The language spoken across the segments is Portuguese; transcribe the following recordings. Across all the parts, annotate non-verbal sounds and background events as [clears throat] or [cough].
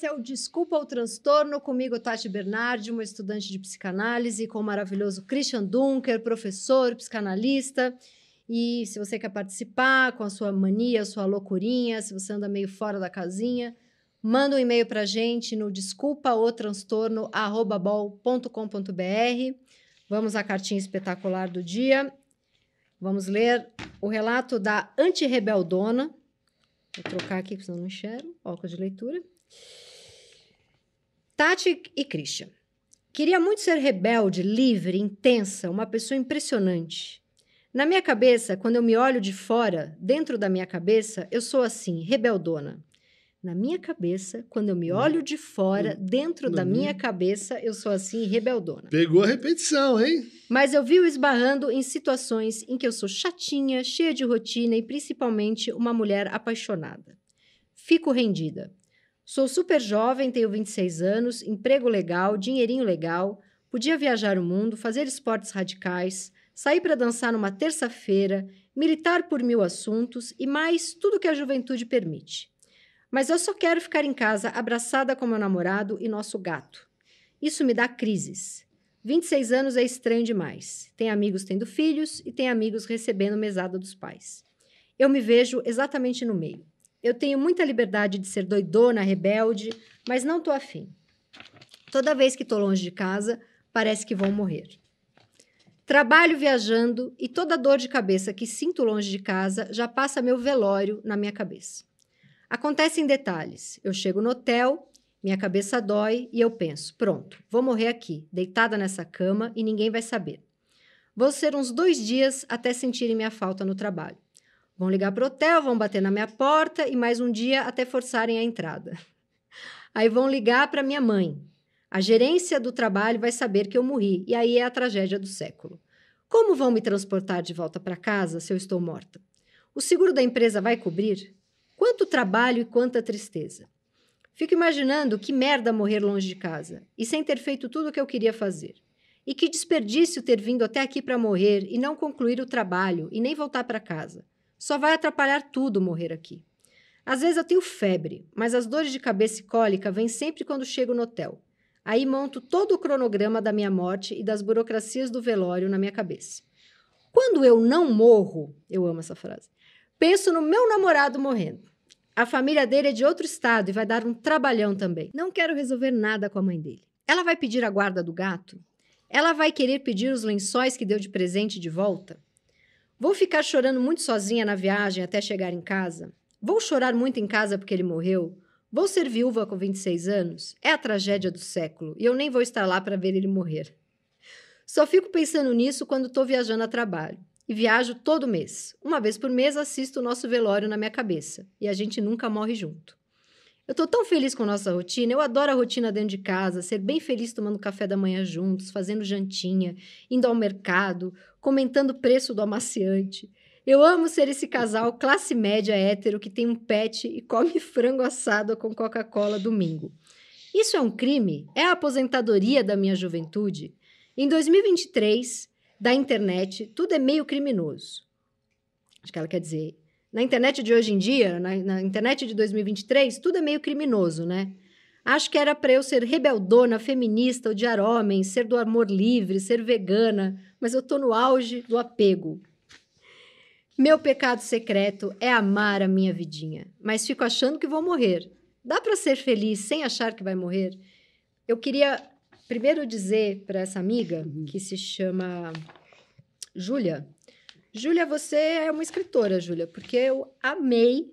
Esse é o Desculpa o Transtorno, comigo Tati Bernardi, uma estudante de psicanálise, com o maravilhoso Christian Dunker, professor, psicanalista. E se você quer participar com a sua mania, sua loucurinha, se você anda meio fora da casinha, manda um e-mail para a gente no desculpaotranstorno.com.br. Vamos à cartinha espetacular do dia. Vamos ler o relato da antirrebeldona. Vou trocar aqui, porque senão não enxergo. Óculos de leitura. Tati e Christian. Queria muito ser rebelde, livre, intensa, uma pessoa impressionante. Na minha cabeça, quando eu me olho de fora, dentro da minha cabeça, eu sou assim, rebeldona. Na minha cabeça, quando eu me olho de fora, dentro Na da minha minha- cabeça, eu sou assim, rebeldona. Pegou a repetição, hein? Mas eu vivo esbarrando em situações em que eu sou chatinha, cheia de rotina e principalmente uma mulher apaixonada. Fico rendida. Sou super jovem, tenho 26 anos, emprego legal, dinheirinho legal, podia viajar o mundo, fazer esportes radicais, sair para dançar numa terça-feira, militar por mil assuntos e mais tudo que a juventude permite. Mas eu só quero ficar em casa abraçada com meu namorado e nosso gato. Isso me dá crises. 26 anos é estranho demais. Tem amigos tendo filhos e tem amigos recebendo mesada dos pais. Eu me vejo exatamente no meio. Eu tenho muita liberdade de ser doidona, rebelde, mas não tô afim. Toda vez que tô longe de casa, parece que vou morrer. Trabalho viajando e toda dor de cabeça que sinto longe de casa já passa meu velório na minha cabeça. Acontece em detalhes. Eu chego no hotel, minha cabeça dói e eu penso: pronto, vou morrer aqui, deitada nessa cama e ninguém vai saber. Vou ser uns dois dias até sentirem minha falta no trabalho. Vão ligar para o hotel, vão bater na minha porta e mais um dia até forçarem a entrada. Aí vão ligar para minha mãe. A gerência do trabalho vai saber que eu morri e aí é a tragédia do século. Como vão me transportar de volta para casa se eu estou morta? O seguro da empresa vai cobrir? Quanto trabalho e quanta tristeza. Fico imaginando que merda morrer longe de casa e sem ter feito tudo o que eu queria fazer. E que desperdício ter vindo até aqui para morrer e não concluir o trabalho e nem voltar para casa. Só vai atrapalhar tudo morrer aqui. Às vezes eu tenho febre, mas as dores de cabeça e cólica vêm sempre quando chego no hotel. Aí monto todo o cronograma da minha morte e das burocracias do velório na minha cabeça. Quando eu não morro, eu amo essa frase, penso no meu namorado morrendo. A família dele é de outro estado e vai dar um trabalhão também. Não quero resolver nada com a mãe dele. Ela vai pedir a guarda do gato? Ela vai querer pedir os lençóis que deu de presente de volta? Vou ficar chorando muito sozinha na viagem até chegar em casa? Vou chorar muito em casa porque ele morreu? Vou ser viúva com 26 anos? É a tragédia do século e eu nem vou estar lá para ver ele morrer. Só fico pensando nisso quando estou viajando a trabalho. E viajo todo mês. Uma vez por mês assisto o nosso velório na minha cabeça. E a gente nunca morre junto. Eu tô tão feliz com nossa rotina. Eu adoro a rotina dentro de casa, ser bem feliz tomando café da manhã juntos, fazendo jantinha, indo ao mercado, comentando o preço do amaciante. Eu amo ser esse casal classe média hétero que tem um pet e come [laughs] frango assado com Coca-Cola domingo. Isso é um crime? É a aposentadoria da minha juventude? Em 2023, da internet, tudo é meio criminoso. Acho que ela quer dizer. Na internet de hoje em dia, na, na internet de 2023, tudo é meio criminoso, né? Acho que era para eu ser rebeldona, feminista, odiar homens, ser do amor livre, ser vegana, mas eu tô no auge do apego. Meu pecado secreto é amar a minha vidinha, mas fico achando que vou morrer. Dá para ser feliz sem achar que vai morrer? Eu queria primeiro dizer para essa amiga que se chama Júlia. Júlia, você é uma escritora, Júlia, porque eu amei.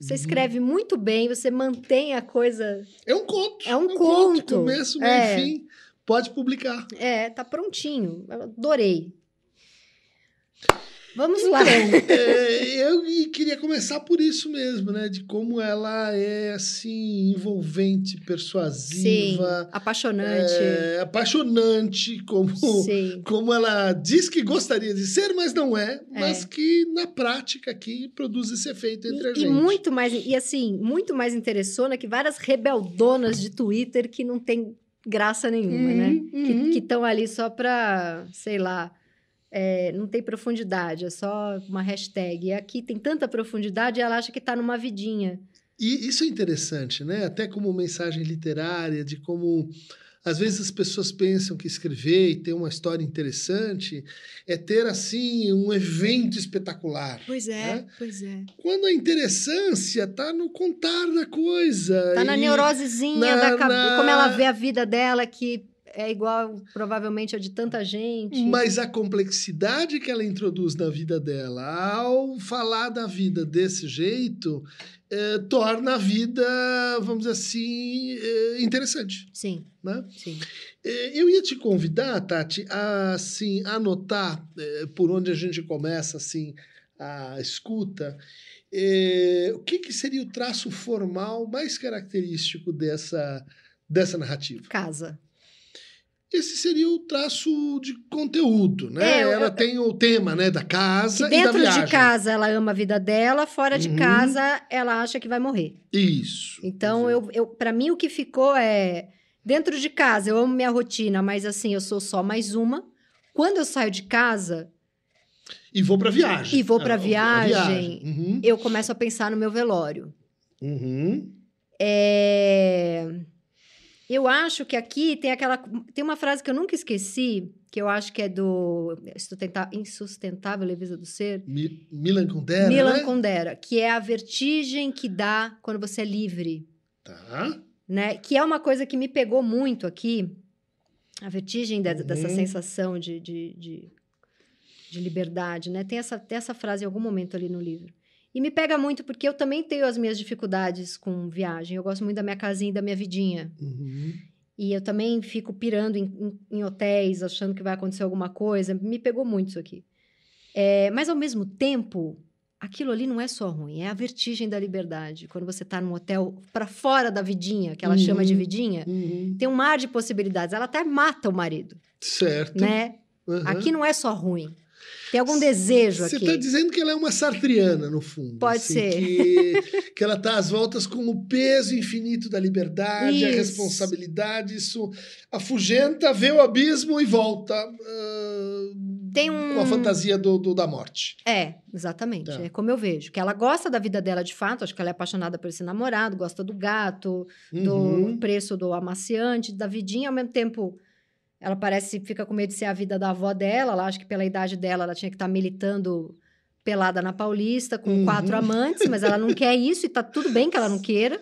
Você escreve muito bem, você mantém a coisa. É um conto. É um conto. Começo, meio É. fim. Pode publicar. É, tá prontinho. Eu adorei. Vamos lá. Então, [laughs] é, eu queria começar por isso mesmo, né? De como ela é, assim, envolvente, persuasiva. Sim, apaixonante. É, apaixonante, como, Sim. como ela diz que gostaria de ser, mas não é. É. Mas que, na prática, aqui, produz esse efeito entre a E, gente. e muito mais, e assim, muito mais interessona que várias rebeldonas de Twitter que não tem graça nenhuma, Uhum, né? uhum. Que estão ali só pra, sei lá, é, não tem profundidade, é só uma hashtag. E aqui tem tanta profundidade e ela acha que tá numa vidinha. E isso é interessante, né? Até como mensagem literária, de como às vezes as pessoas pensam que escrever e ter uma história interessante é ter assim um evento espetacular. Pois é, pois é. Quando a interessância está no contar da coisa. Tá na neurosezinha na- da cabeça, na- como ela vê a vida dela, que é igual provavelmente a de tanta gente. Mas a complexidade que ela introduz na vida dela, ao falar da vida desse jeito, eh, torna a vida, vamos dizer assim, eh, interessante. Sim, Né? sim. Eh, Eu ia te convidar, Tati, a assim, anotar por onde a gente começa assim, a escuta. o que, que seria o traço formal mais característico dessa, dessa narrativa? Casa. Esse seria o traço de conteúdo, né? É, Ela eu- tem o tema né, da Que casa e da dentro viagem. de casa ela ama a vida dela, fora de Uhum. casa ela acha que vai morrer. Isso. Então, eu, eu, para mim, o que ficou é. Dentro de casa, eu amo minha rotina, mas assim, eu sou só mais uma. Quando eu saio de casa, E vou pra viagem. E vou pra Ah, a viagem. Uhum. eu começo a pensar no meu velório. Uhum. É... Eu acho que aqui tem aquela. Tem uma frase que eu nunca esqueci, que eu acho que é do Insustentável Leveza do Ser. Mi- Milan Kundera, Milan né? Kundera, que é a vertigem que dá quando você é livre. Tá. né? Que é uma coisa que me pegou muito aqui, a vertigem de- dessa Uhum. sensação de, de, de, de liberdade, né? Tem essa, tem essa frase em algum momento ali no livro. E me pega muito porque eu também tenho as minhas dificuldades com viagem. Eu gosto muito da minha casinha e da minha vidinha. Uhum. E eu também fico pirando em, em- em hotéis, achando que vai acontecer alguma coisa. Me pegou muito isso aqui. É, mas, ao mesmo tempo, aquilo ali não é só ruim, é a vertigem da liberdade. Quando você está num hotel para fora da vidinha, que ela Uhum. chama de vidinha, Uhum. tem um mar de possibilidades. Ela até mata o marido, Certo. né? Aqui não é só ruim. Tem algum desejo Você aqui. está dizendo que ela é uma sartriana, no fundo. Pode assim, ser. Que, que ela está às voltas com o peso infinito da liberdade, a Isso. responsabilidade, isso afugenta, vê o abismo e volta ah, Tem um... com a fantasia do, do- da morte. É, exatamente. Tá. É como eu vejo. Que ela gosta da vida dela de fato, acho que ela é apaixonada por esse namorado, gosta do gato, do Uhum. preço do amaciante, da vidinha, ao mesmo tempo. Ela parece fica com medo de ser a vida da avó dela. Ela acha que pela idade dela ela tinha que estar militando pelada na Paulista com Uhum. quatro amantes, mas ela não quer isso e tá tudo bem que ela não queira.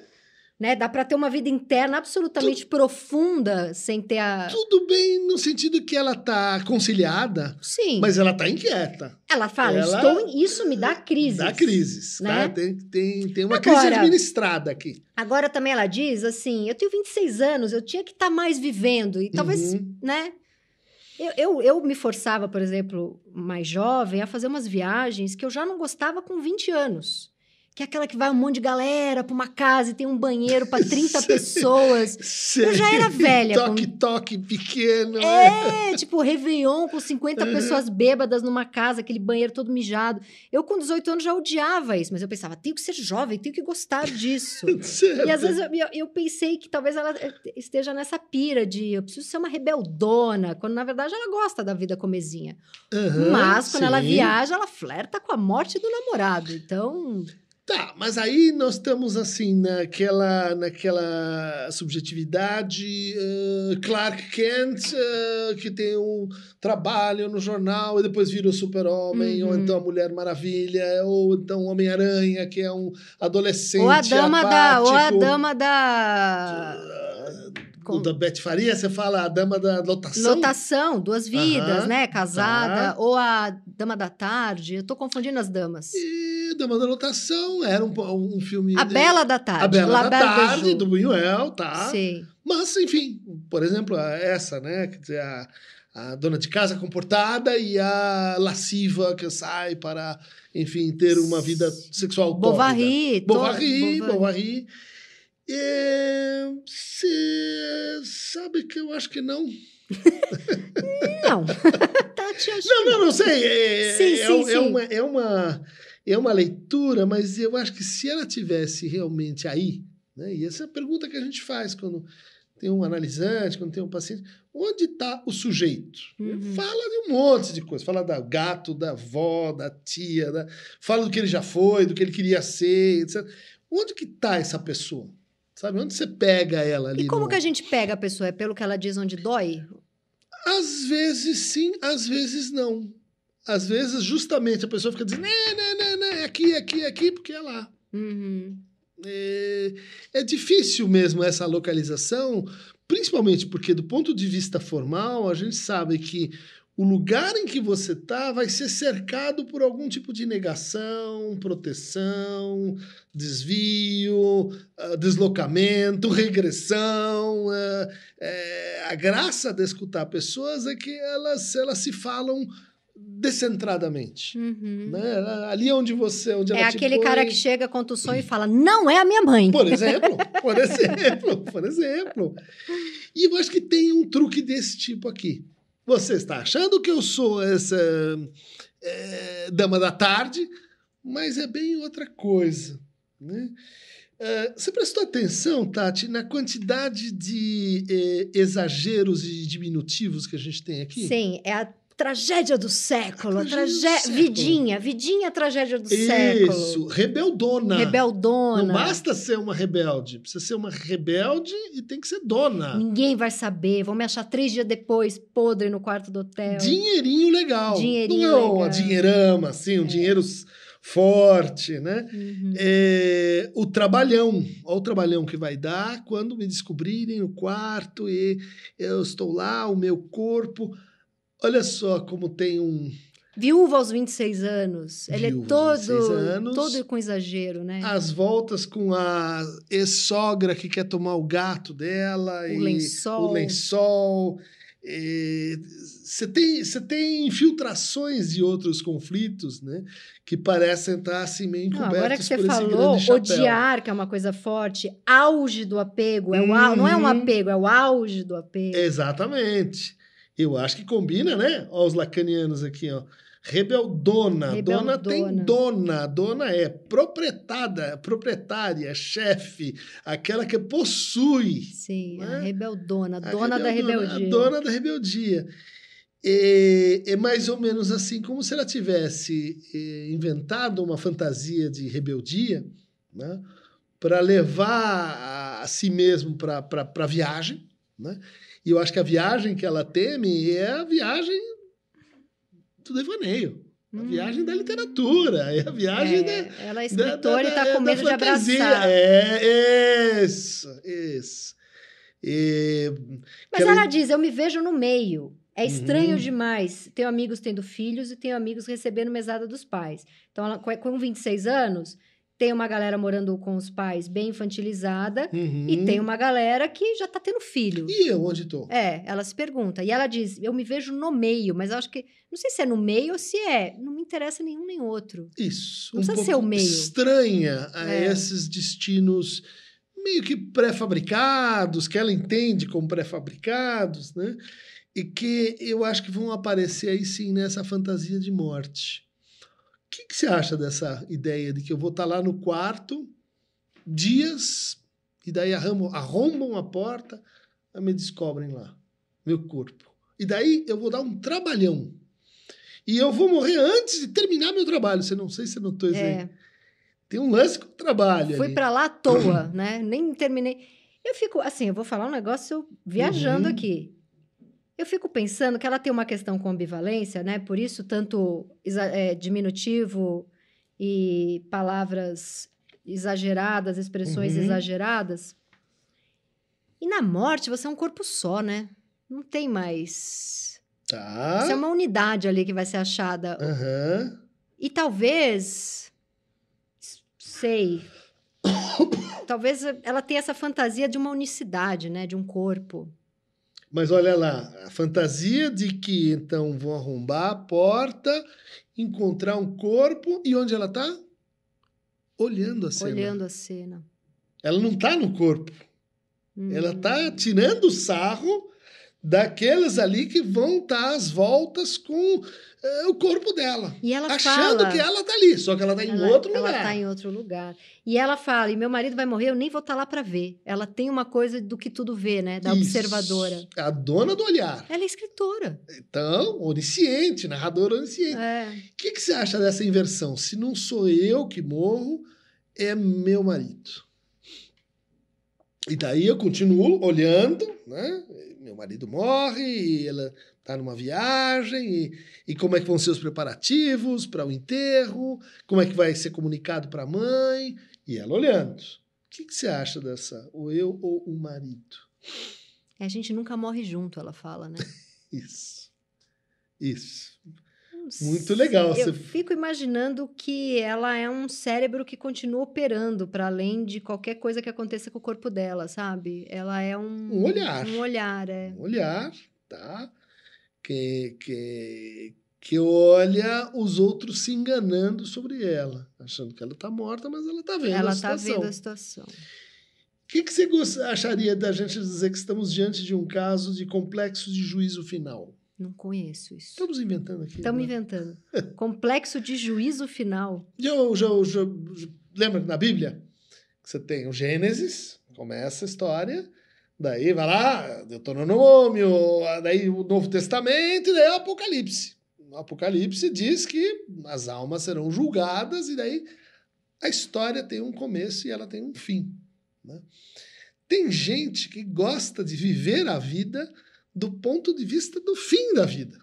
Né? Dá para ter uma vida interna absolutamente profunda sem ter a. Tudo bem no sentido que ela está conciliada, Sim. mas ela está inquieta. ela fala, ela- estou isso me dá crise. Dá crises, né? tá? Tem, tem, tem uma crise Agora- administrada aqui. Agora também ela diz assim: eu tenho 26 anos, eu tinha que estar mais vivendo. E talvez, Uhum. né? Eu, eu, eu me forçava, por exemplo, mais jovem, a fazer umas viagens que eu já não gostava com 20 anos. Que é aquela que vai um monte de galera para uma casa e tem um banheiro para 30 [laughs] pessoas. Eu já era velha Toque, toque pequeno. É, tipo, Réveillon com 50 pessoas bêbadas numa casa, aquele banheiro todo mijado. Eu, com 18 anos, já odiava isso, mas eu pensava, tenho que ser jovem, tenho que gostar disso. [laughs] E às vezes eu, eu- pensei que talvez ela eh, esteja nessa pira de eu preciso ser uma rebeldona, quando na verdade ela gosta da vida comezinha. Aham, Mas quando ela sim. viaja, ela flerta com a morte do namorado. Então, Tá, mas aí nós estamos assim naquela, naquela subjetividade eh, Clark Kent, eh, que tem um trabalho no jornal e depois vira o super-homem, Uhum. ou então a Mulher Maravilha, ou então o Homem-Aranha, que é um adolescente ou a dama da, ou a apático. dama da O da Beth Faria, você fala a dama da lotação? lotação, duas vidas, Aham, né, casada, tá. ou a dama da tarde. Eu tô confundindo as damas. E Da Lotação era um, um filme... A Bela da Tarde. A Bela La da Belle Tarde, do Buñuel, tá? Sim. Mas, enfim, por exemplo, essa, né? Quer dizer, a, a dona de casa comportada e a lasciva que sai para, enfim, ter uma vida sexual Bovary. Bovary, Bovary. Você sabe que eu acho que não. [laughs] Não. [laughs] Tati, acho Não, não, não sei. É, Sim, é, sim, é sim. Uma, é, uma, é uma leitura, mas eu acho que se ela tivesse realmente aí, né, e essa é a pergunta que a gente faz quando tem um analisante, quando tem um paciente, onde está o sujeito? Uhum. Fala de um monte de coisa. Fala da gato, da avó, da tia, da- fala do que ele já foi, do que ele queria ser, etc. Onde que está essa pessoa? Sabe? Onde você pega ela ali? E como no- que a gente pega a pessoa? É pelo que ela diz onde dói? Às vezes sim, às vezes não. Às vezes, justamente, a pessoa fica dizendo, não, não, não, não, é aqui, é aqui, é aqui, porque é lá. Uhum. É, é difícil mesmo essa localização, principalmente porque, do ponto de vista formal, a gente sabe que o lugar em que você está vai ser cercado por algum tipo de negação, proteção, desvio, ah, deslocamento, [laughs] regressão. é, a graça de escutar pessoas é que elas, elas se falam descentradamente. Uhum. Né? Ali onde você. Onde É aquele põe- cara que chega, conta o sonho e fala: Não é a minha mãe. por exemplo, por exemplo, por exemplo. E eu acho que tem um truque desse tipo aqui. Você está achando que eu sou essa é, dama da tarde, mas é bem outra coisa. Né? É, você prestou atenção, Tati, na quantidade de é, exageros e diminutivos que a gente tem aqui? Sim, é a tragédia do século. A A tragédia do tragé... século. Vidinha, vidinha, tragédia do século. Isso, rebeldona. Rebeldona. Não basta ser uma rebelde, precisa ser uma rebelde e tem que ser dona. Ninguém vai saber. Vão me achar três dias depois, podre no quarto do hotel. Dinheirinho legal. Dinheirinho Não é uma dinheirama, assim, um dinheiro s- forte, né? Uhum. É, o trabalhão, olha o trabalhão que vai dar quando me descobrirem no quarto e eu estou lá, o meu corpo. Olha só como tem um. Viúva aos 26 anos. Ele Viúva é todo, 26 anos. todo com exagero, né? As voltas com a ex-sogra que quer tomar o gato dela. O e lençol. O lençol. Você tem, você tem infiltrações de outros conflitos, né? Que parecem estar assim meio Não, encobertos agora que você falou, odiar, que é uma coisa forte, auge do apego, é o não é um Uhum. apego, é o auge do apego. Exatamente. Eu acho que combina, né? Ó, os lacanianos aqui, ó. Rebeldona. Dona tem Rebeldona. dona. Dona é proprietada, proprietária, chefe, aquela que possui. Sim, a né? rebeldona, A dona da rebeldona, rebeldia. A dona da rebeldia. É, é mais ou menos assim, como se ela tivesse inventado uma fantasia de rebeldia, né? Para levar a, a si mesmo para a viagem, né? E eu acho que a viagem que ela teme é a viagem do devaneio, a Hum. viagem da literatura, é a viagem da, É, ela é da- da- escritora e da- está com da medo de abraçar. É, isso, isso. E, Mas aquela- ela diz: eu me vejo no meio. É estranho Uhum. demais. Tenho amigos tendo filhos e tenho amigos recebendo mesada dos pais. Então, ela, com 26 anos, tem uma galera morando com os pais bem infantilizada Uhum. e tem uma galera que já tá tendo filho. E eu onde estou? É, ela se pergunta. E ela diz: eu me vejo no meio, mas acho que. Não sei se é no meio ou se é. Não me interessa nenhum nem outro. Isso. Não um precisa ser o meio. Estranha a É. esses destinos meio que pré-fabricados, que ela entende como pré-fabricados, né? E que eu acho que vão aparecer aí sim nessa fantasia de morte. O que, que você acha dessa ideia de que eu vou estar lá no quarto dias e daí arrombam, arrombam a porta e me descobrem lá, meu corpo. E daí eu vou dar um trabalhão. E eu vou morrer antes de terminar meu trabalho. Você não sei se você notou isso aí. É, Tem um lance com o trabalho. fui pra lá à toa, né? Nem terminei. Eu fico, assim, eu vou falar um negócio viajando Uhum. aqui. Eu fico pensando que ela tem uma questão com ambivalência, né? Por isso, tanto é, diminutivo e palavras exageradas, expressões Uhum. exageradas. E na morte, você é um corpo só, né? Não tem mais. Tá. Você é uma unidade ali que vai ser achada. Aham. E talvez. Sei. talvez ela tenha essa fantasia de uma unicidade, né? De um corpo. Mas olha lá, a fantasia de que então vão arrombar a porta, encontrar um corpo e onde ela tá? Olhando a cena. Olhando a cena. Ela não tá no corpo. Ela Hum. tá tirando sarro daqueles ali que vão estar às voltas com eh, o corpo dela. E ela achando fala... que ela tá ali, só que ela tá em Ela- outro ela lugar. tá em outro lugar. E ela fala: e meu marido vai morrer, eu nem vou estar lá para ver. Ela tem uma coisa do que tudo vê, né? Da Isso. observadora. A dona do olhar. Ela é escritora. Então, onisciente, narradora onisciente. É. O que, que você acha dessa inversão? Se não sou eu que morro, é meu marido. E daí eu continuo olhando, né? Meu marido morre, e ela está numa viagem, e, e como é que vão ser os preparativos para o enterro, como é que vai ser comunicado para a mãe, e ela olhando. O que, que você acha dessa? O eu ou o marido? A gente nunca morre junto, ela fala, né? [laughs] Isso. Isso. Muito legal, Eu você- fico imaginando que ela é um cérebro que continua operando para além de qualquer coisa que aconteça com o corpo dela, sabe? Ela é um Um olhar. Um olhar, é. um olhar, tá? Que, que, que olha os outros se enganando sobre ela, achando que ela está morta, mas ela está vendo a Ela tá situação. vendo a situação. O que, que você acharia da gente dizer que estamos diante de um caso de complexo de juízo final? Não conheço isso. Estamos inventando aqui. Estamos né? inventando. [laughs] Complexo de juízo final. Já, já, já, lembra que na Bíblia? Que você tem o Gênesis, começa a história, daí vai lá, Deuteronômio, daí o Novo Testamento, e daí o Apocalipse. No Apocalipse diz que as almas serão julgadas, e daí a história tem um começo e ela tem um fim. né? Tem gente que gosta de viver a vida do ponto de vista do fim da vida.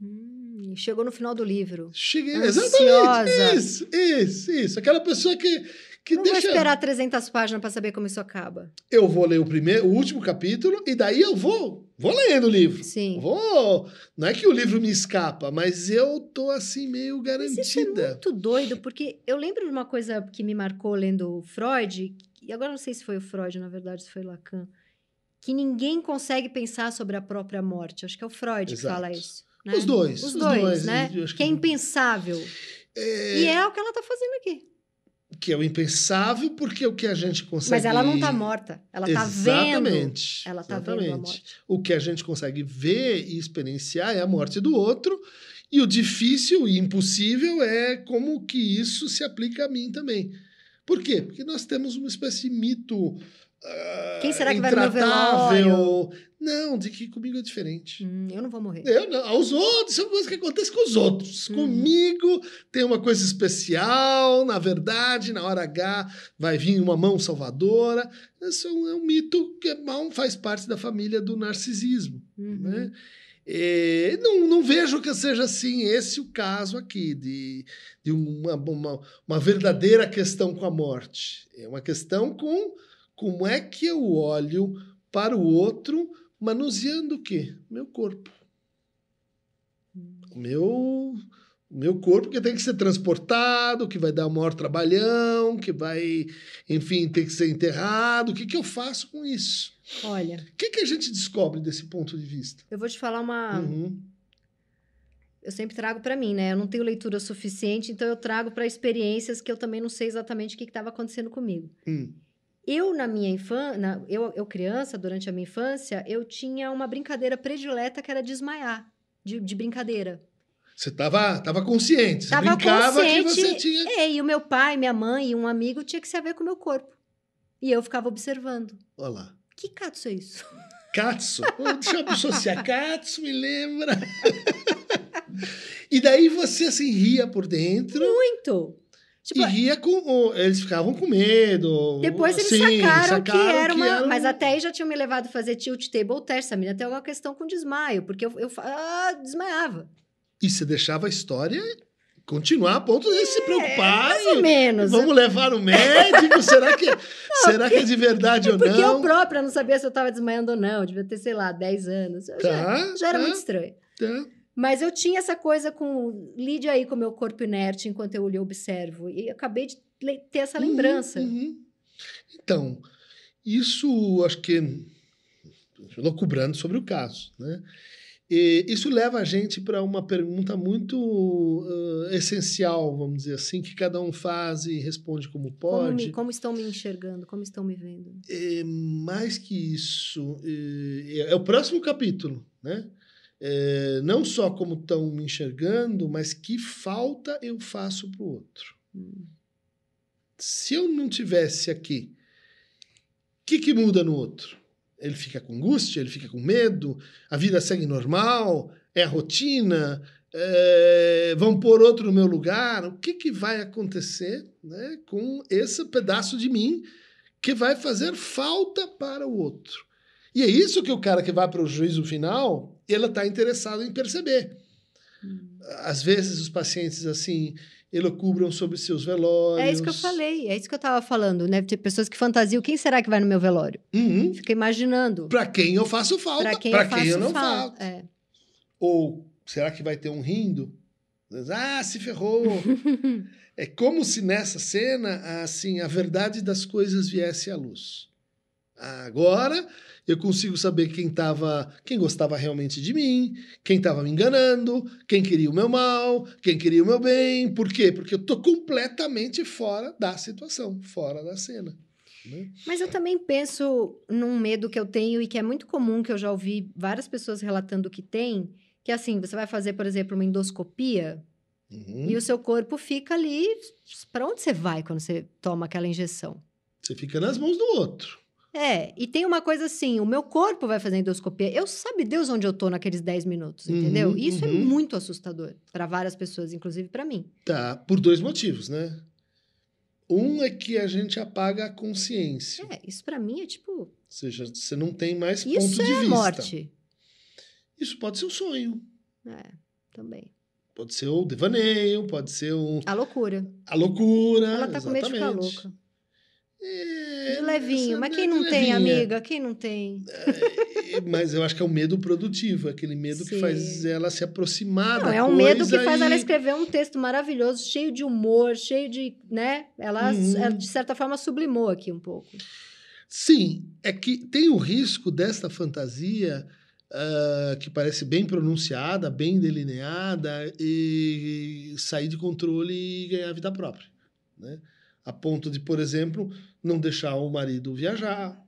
Hum, chegou no final do livro. Cheguei, Ansiosa. exatamente. Isso, isso, isso. Aquela pessoa que, que não vou deixa. esperar 300 páginas para saber como isso acaba. Eu vou ler o primeiro, o último capítulo e daí eu vou, vou lendo o livro. Sim. Vou. Não é que o livro me escapa, mas eu tô assim meio Mas isso é garantida. muito doido, porque eu lembro de uma coisa que me marcou lendo Freud, e agora não sei se foi o Freud, na verdade, se foi Lacan, que ninguém consegue pensar sobre a própria morte. Acho que é o Freud Exato. que fala isso. né? Os dois, Os os dois, dois, né? acho Que é que- impensável. É, E é o que ela tá fazendo aqui. Que é o impensável, porque o que a gente consegue. Mas ela não tá morta. Ela tá vendo. Exatamente. Ela tá vendo a morte. O que a gente consegue ver e experienciar é a morte do outro. E o difícil e impossível é como que isso se aplica a mim também. Por quê? Porque nós temos uma espécie de mito. Quem será que vai no meu intratável. Não, de que comigo é diferente. Hum, eu não vou morrer. Eu não, aos outros, são coisas que acontecem com os outros. Uhum. Comigo tem uma coisa especial, na verdade, na hora H vai vir uma mão salvadora. Isso é um, é um mito que é mal faz parte da família do narcisismo. Uhum. Né? É, não, não vejo que seja assim esse o caso aqui, de, de uma, uma, uma verdadeira questão com a morte. É uma questão com como é que eu olho para o outro manuseando o quê? Meu corpo. O meu, o meu corpo que tem que ser transportado, que vai dar o maior trabalhão, que vai, enfim, ter que ser enterrado. O que, que eu faço com isso? Olha, O que, que a gente descobre desse ponto de vista? eu vou te falar uma. Uhum. Eu sempre trago para mim, né? Eu não tenho leitura suficiente, então eu trago para experiências que eu também não sei exatamente o que estava acontecendo comigo. Hum. Eu, na minha infância, eu, eu criança, durante a minha infância, eu tinha uma brincadeira predileta que era desmaiar, de, de brincadeira. Você estava tava consciente, você Tava brincava que consciente. você tinha. É, e o meu pai, minha mãe e um amigo tinha que se haver com o meu corpo. E eu ficava observando. Olha lá. Que cato é isso? Katsu. [laughs] Pô, Deixa eu associar. Katsu me lembra. [laughs] e daí você assim ria por dentro Muito! Tipo, e ria com. Eles ficavam com medo. Depois eles Sim, sacaram, que era uma. era Mas até aí já tinham me levado a fazer tilt table test. A menina tem alguma questão com desmaio, porque eu, eu ah, desmaiava. E você deixava a história continuar a ponto de se preocupar. É, Mais ou menos. Vamos levar no médico? [laughs] será que, será que é de verdade ou Porque não? eu própria não sabia se eu tava desmaiando ou não. Devia ter, sei lá, 10 anos. Eu já, Tá, já era tá, muito estranho. tá. Mas eu tinha essa coisa com. Lide aí com o meu corpo inerte enquanto eu lhe observo. E acabei de ter essa lembrança. Uhum, uhum. Então, isso acho que locubrando sobre o caso, né? E isso leva a gente para uma pergunta muito uh, essencial, vamos dizer assim, que cada um faz e responde como pode. Como, me, como estão me enxergando? Como estão me vendo? É, mais que isso, é, é o próximo capítulo, né? É, não só como estão me enxergando, mas que falta eu faço para o outro. Hum. Se eu não tivesse aqui, o que, que muda no outro? ele fica com angústia, ele fica com medo, a vida segue normal, é a rotina, é, vão pôr outro no meu lugar. O que, que vai acontecer né, com esse pedaço de mim que vai fazer falta para o outro? E é isso que o cara que vai para o juízo final, ele está interessado em perceber. Hum. Às vezes os pacientes assim, elocubram sobre seus velórios. É isso que eu falei, é isso que eu estava falando, né? Tem pessoas que fantasiam quem será que vai no meu velório. Uhum. Fica imaginando. Para quem eu faço falta, para quem, eu, quem eu não faço. É. Ou será que vai ter um rindo? Ah, se ferrou. [laughs] é como se nessa cena, assim, a verdade das coisas viesse à luz. Agora eu consigo saber quem tava, quem gostava realmente de mim, quem estava me enganando, quem queria o meu mal, quem queria o meu bem. Por quê? Porque eu tô completamente fora da situação, fora da cena. Né? Mas eu também penso num medo que eu tenho e que é muito comum, que eu já ouvi várias pessoas relatando que tem, que é assim, você vai fazer, por exemplo, uma endoscopia uhum. e o seu corpo fica ali. Para onde você vai quando você toma aquela injeção? Você fica nas mãos do outro. É, e tem uma coisa assim, o meu corpo vai fazer endoscopia. Eu sabe Deus onde eu tô naqueles 10 minutos, uhum, entendeu? E isso é uhum. é muito assustador para várias pessoas, inclusive para mim. Tá, por dois motivos, né? Um é que a gente apaga a consciência. É, isso para mim é tipo, ou seja, você não tem mais isso ponto de é vista. morte. Isso pode ser um sonho. É, também. Pode ser o devaneio, pode ser um a loucura. A loucura. Ela tá exatamente. com medo de ficar louca. É, de levinho, mas quem não tem, amiga? Quem não tem? É, mas eu acho que é um medo produtivo, aquele medo Sim. que faz ela se aproximar não, da é um medo que faz ela escrever um texto maravilhoso, cheio de humor, cheio de, né? Ela, uhum. ela de certa forma sublimou aqui um pouco. Sim, é que tem o risco desta fantasia uh, que parece bem pronunciada, bem delineada e sair de controle e ganhar vida própria, né? A ponto de, por exemplo, não deixar o marido viajar,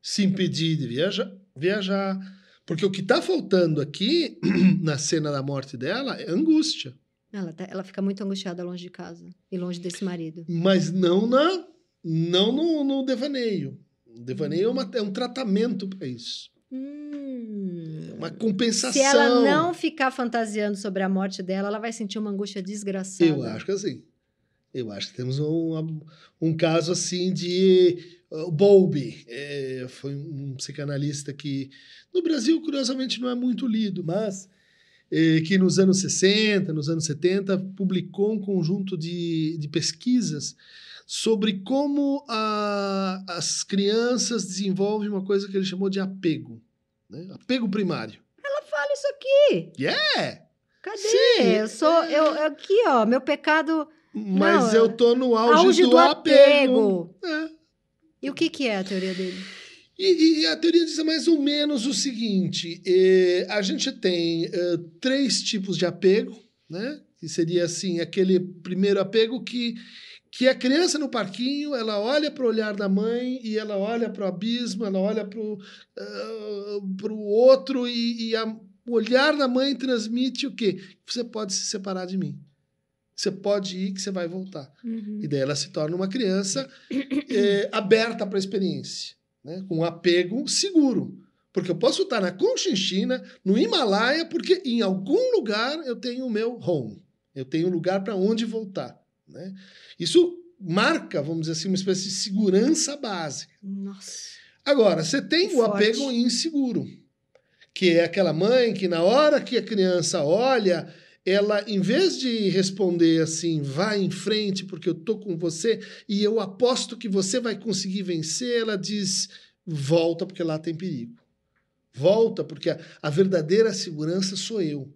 se impedir de viajar, viajar. Porque o que está faltando aqui, [clears throat] na cena da morte dela, é angústia. Ela, tá, ela fica muito angustiada longe de casa e longe desse marido. Mas não na não no, no devaneio. O devaneio é, uma, é um tratamento para isso. Hum. Uma compensação. Se ela não ficar fantasiando sobre a morte dela, ela vai sentir uma angústia desgraçada. Eu acho que assim. Eu acho que temos um, um caso assim de uh, Bowlby. É, foi um psicanalista que no Brasil, curiosamente, não é muito lido, mas é, que nos anos 60, nos anos 70, publicou um conjunto de, de pesquisas sobre como a, as crianças desenvolvem uma coisa que ele chamou de apego. Né? Apego primário. Ela fala isso aqui. Yeah! Cadê? Sim. Eu sou. Eu, aqui, ó, meu pecado mas não, eu tô no auge, auge do, do, apego. apego. É. E o que, que é a teoria dele? E, e, a teoria diz mais ou menos o seguinte: eh, a gente tem eh, três tipos de apego, né? Que seria assim, aquele primeiro apego que, que a criança no parquinho, ela olha para o olhar da mãe e ela olha para o abismo, ela olha para o uh, outro e, e a, o olhar da mãe transmite o quê? Você pode se separar de mim você pode ir que você vai voltar. Uhum. E daí ela se torna uma criança é, aberta para a experiência, né? com um apego seguro. Porque eu posso estar na Conchinchina, no Himalaia, porque em algum lugar eu tenho o meu home. Eu tenho um lugar para onde voltar. Né? Isso marca, vamos dizer assim, uma espécie de segurança básica. Nossa. Agora, você tem que o forte. apego inseguro, que é aquela mãe que na hora que a criança olha ela, em vez de responder assim, vai em frente porque eu tô com você e eu aposto que você vai conseguir vencer, ela diz, volta porque lá tem perigo. Volta porque a, a verdadeira segurança sou eu.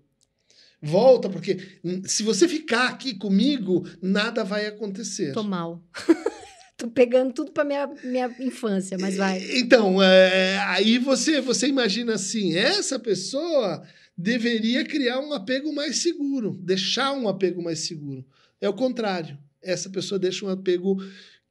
Volta porque se você ficar aqui comigo, nada vai acontecer. Tô mal. [laughs] Tô pegando tudo pra minha, minha infância, mas vai. Então, é, aí você, você imagina assim: essa pessoa deveria criar um apego mais seguro, deixar um apego mais seguro. É o contrário. Essa pessoa deixa um apego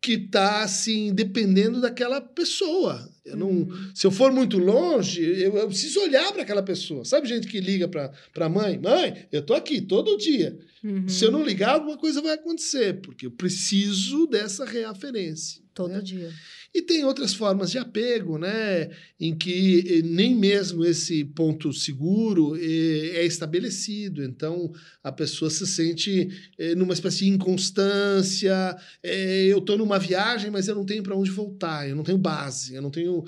que está assim dependendo daquela pessoa. Eu não, uhum. Se eu for muito longe, eu, eu preciso olhar para aquela pessoa. Sabe gente que liga para a mãe? Mãe, eu tô aqui todo dia. Uhum. Se eu não ligar, alguma coisa vai acontecer, porque eu preciso dessa reaferência. Todo né? dia. E tem outras formas de apego, né, em que eh, nem mesmo esse ponto seguro eh, é estabelecido. Então, a pessoa se sente eh, numa espécie de inconstância. Eu estou numa viagem, mas eu não tenho para onde voltar, eu não tenho base, eu não tenho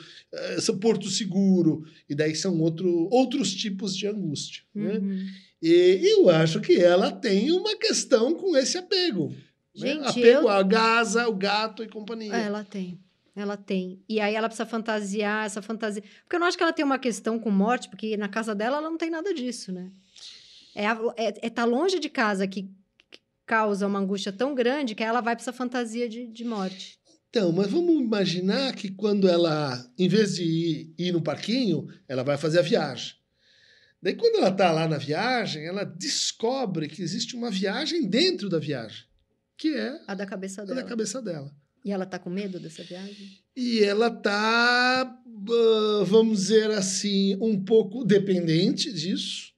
esse porto seguro. E daí são outro, outros tipos de angústia. Né? Uhum. Né? E eu acho que ela tem uma questão com esse apego. Né? Gente, né? Apego eu... à gasa, o gato e companhia. Ela tem. Ela tem. E aí ela precisa fantasiar essa fantasia. Porque eu não acho que ela tem uma questão com morte, porque na casa dela ela não tem nada disso, né? É, é, é tá longe de casa que, que causa uma angústia tão grande que ela vai para essa fantasia de, de morte. Então, mas vamos imaginar que quando ela, em vez de ir, ir no parquinho, ela vai fazer a viagem. Daí, quando ela está lá na viagem, ela descobre que existe uma viagem dentro da viagem, que é a da cabeça dela. A da cabeça dela. E ela tá com medo dessa viagem? E ela tá, vamos dizer assim, um pouco dependente disso,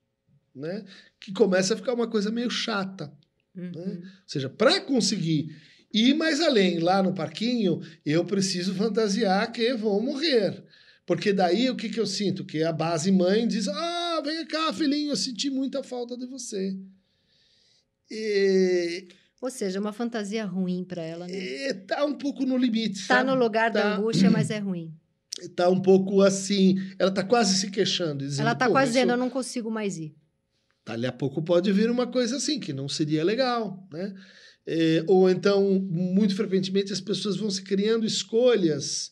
né? Que começa a ficar uma coisa meio chata. Né? Uhum. Né? Ou seja, para conseguir ir mais além lá no parquinho, eu preciso fantasiar que vou morrer. Porque daí o que, que eu sinto? Que a base mãe diz: Ah, vem cá, filhinho, eu senti muita falta de você. E ou seja, uma fantasia ruim para ela, né? É, tá um pouco no limite. Tá sabe? no lugar tá... da angústia, mas é ruim. Tá um pouco assim. Ela tá quase se queixando. Dizendo, ela tá quase dizendo: eu não consigo mais ir. Dali a pouco pode vir uma coisa assim, que não seria legal, né? É, ou então, muito frequentemente, as pessoas vão se criando escolhas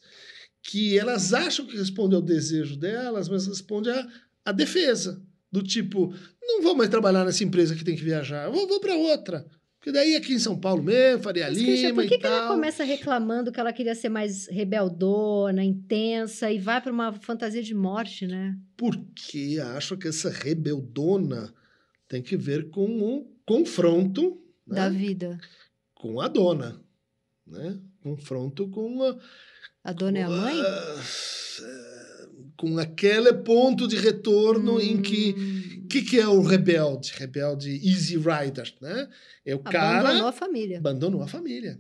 que elas acham que respondem ao desejo delas, mas respondem à, à defesa. Do tipo, não vou mais trabalhar nessa empresa que tem que viajar, vou, vou para outra. Porque daí aqui em São Paulo mesmo, Faria Mas, Lima Christian, por que, que ela começa reclamando que ela queria ser mais rebeldona, intensa e vai para uma fantasia de morte, né? Porque acho que essa rebeldona tem que ver com um confronto né? da vida com a dona, né? Confronto com a a dona é a mãe? com aquele ponto de retorno hum. em que o que, que é o rebelde? Rebelde Easy Rider, né? É o Abandonou cara... Abandonou a família. Abandonou a família.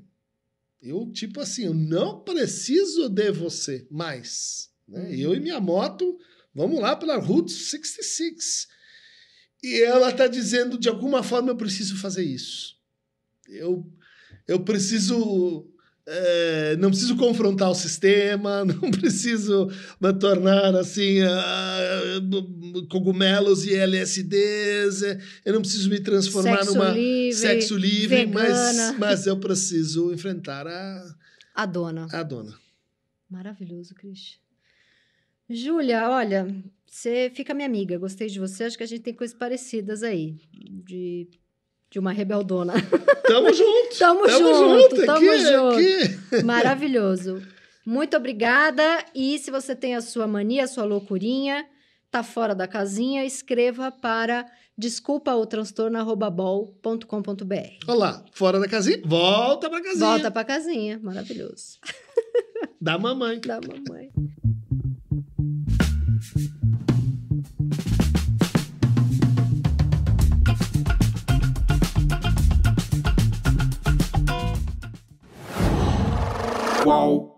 Eu, tipo assim, eu não preciso de você mais. Né? Hum. Eu e minha moto, vamos lá pela Route 66. E ela está dizendo, de alguma forma, eu preciso fazer isso. Eu, eu preciso é, não preciso confrontar o sistema, [laughs] não preciso me tornar assim uh, cogumelos e LSDs, eu não preciso me transformar sexo numa livre, sexo livre, mas, [laughs] mas eu preciso enfrentar a a dona. A dona. Maravilhoso, Cris. Júlia, olha, você fica minha amiga, gostei de você, acho que a gente tem coisas parecidas aí, de de uma rebeldona. [laughs] Tamo junto. tamo, tamo junto. junto. Tamo aqui, junto. Aqui. Maravilhoso. Muito obrigada. E se você tem a sua mania, a sua loucurinha, tá fora da casinha, escreva para desculpa o transtorno@bol.com.br. Olá, fora da casinha, volta pra casinha. Volta pra casinha, maravilhoso. Da mamãe. Da mamãe. 哇。